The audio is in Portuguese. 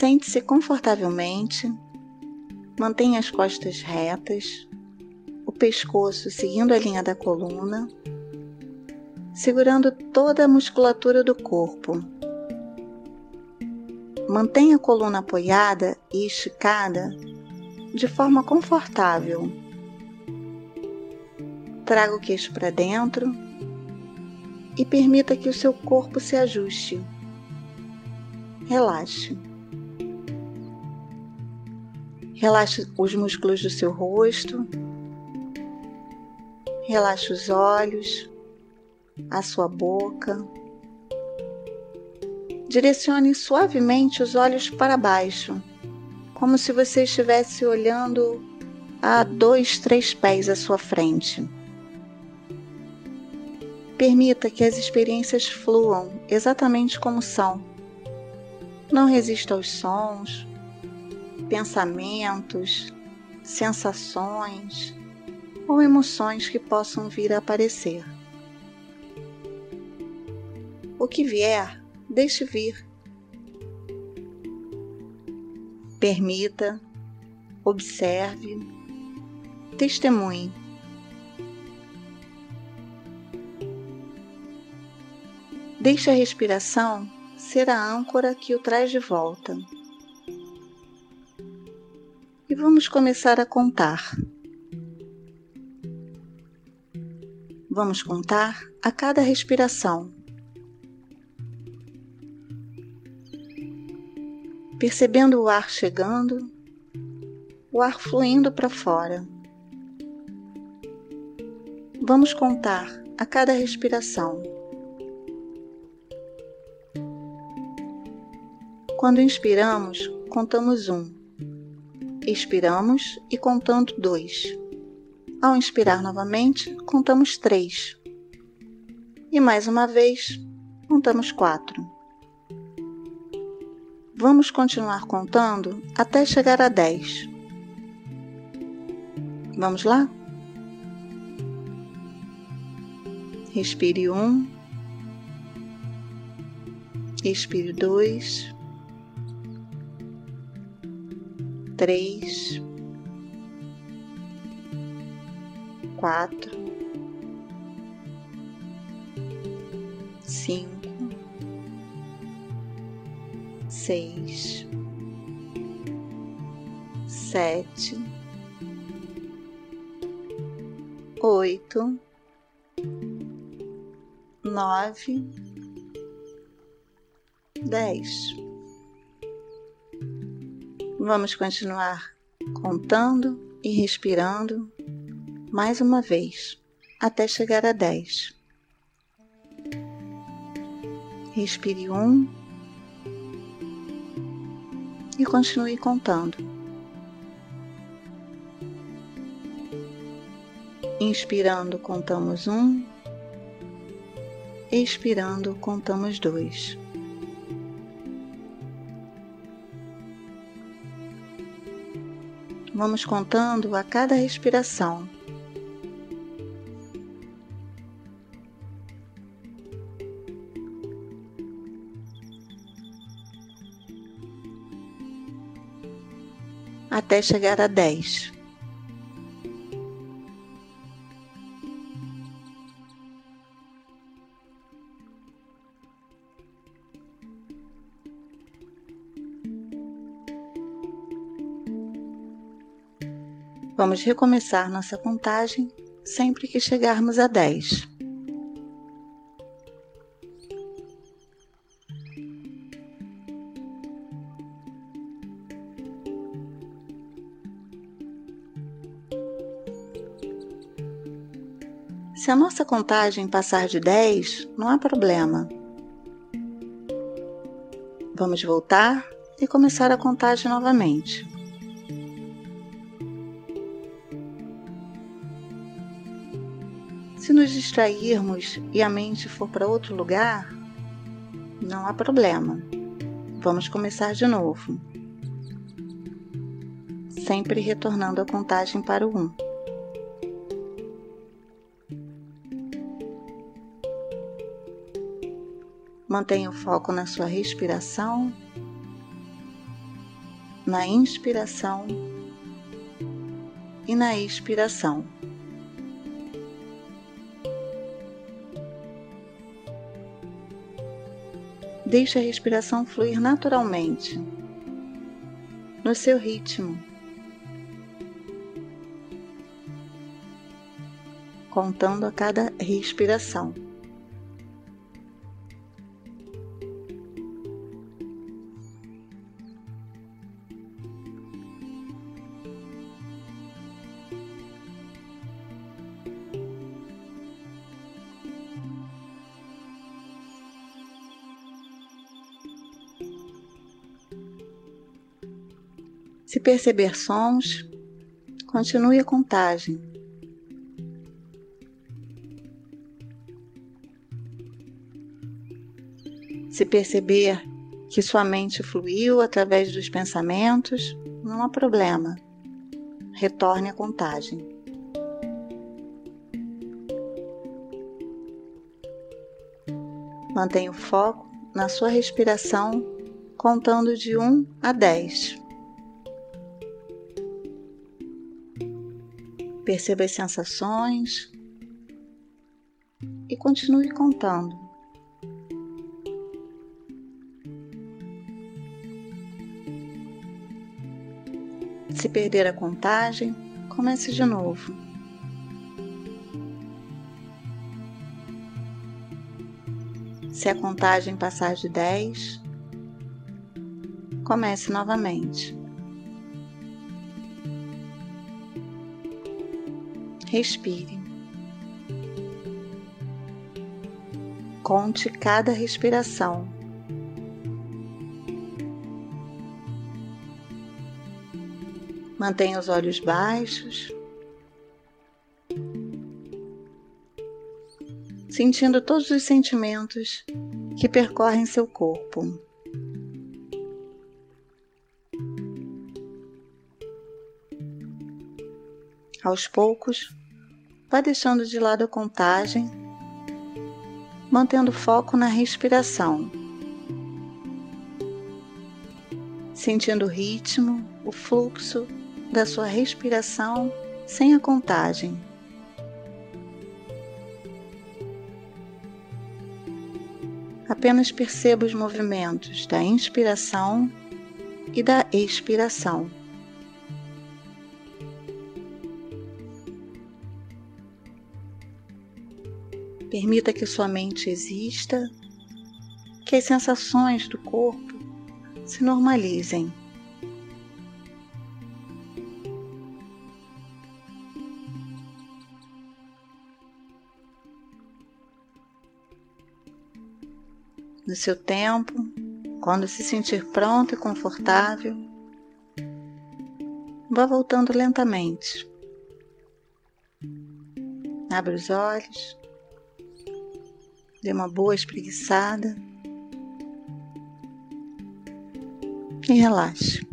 Sente-se confortavelmente, mantenha as costas retas, o pescoço seguindo a linha da coluna, segurando toda a musculatura do corpo. Mantenha a coluna apoiada e esticada de forma confortável. Traga o queixo para dentro e permita que o seu corpo se ajuste. Relaxe. Relaxe os músculos do seu rosto. Relaxe os olhos, a sua boca. Direcione suavemente os olhos para baixo, como se você estivesse olhando a dois, três pés à sua frente. Permita que as experiências fluam exatamente como são. Não resista aos sons, pensamentos, sensações ou emoções que possam vir a aparecer. O que vier, deixe vir. Permita, observe, testemunhe. Deixe a respiração ser a âncora que o traz de volta e vamos começar a contar. Vamos contar a cada respiração. Percebendo o ar chegando, o ar fluindo para fora. Vamos contar a cada respiração. Quando inspiramos, contamos um expiramos e contando dois. Ao inspirar novamente, contamos três. E mais uma vez, contamos quatro. Vamos continuar contando até chegar a dez. Vamos lá? Respire um, expire dois três, quatro, cinco, seis, sete, oito, nove, dez. Vamos continuar contando e respirando mais uma vez até chegar a 10. Respire um e continue contando. Inspirando, contamos um, expirando, contamos dois. Vamos contando a cada respiração. Até chegar a dez. Vamos recomeçar nossa contagem sempre que chegarmos a 10. Se a nossa contagem passar de 10, não há problema. Vamos voltar e começar a contagem novamente. Se nos distrairmos e a mente for para outro lugar, não há problema. Vamos começar de novo. Sempre retornando a contagem para o 1. Mantenha o foco na sua respiração na inspiração e na expiração. Deixe a respiração fluir naturalmente, no seu ritmo, contando a cada respiração. Se perceber sons, continue a contagem. Se perceber que sua mente fluiu através dos pensamentos, não há problema. Retorne à contagem. Mantenha o foco na sua respiração, contando de 1 a 10. Perceba as sensações e continue contando. Se perder a contagem, comece de novo. Se a contagem passar de 10, comece novamente. Respire. Conte cada respiração. Mantenha os olhos baixos, sentindo todos os sentimentos que percorrem seu corpo. Aos poucos, Vá deixando de lado a contagem, mantendo foco na respiração, sentindo o ritmo, o fluxo da sua respiração sem a contagem. Apenas perceba os movimentos da inspiração e da expiração. Permita que sua mente exista, que as sensações do corpo se normalizem. No seu tempo, quando se sentir pronto e confortável, vá voltando lentamente. Abre os olhos dê uma boa espreguiçada e relaxe.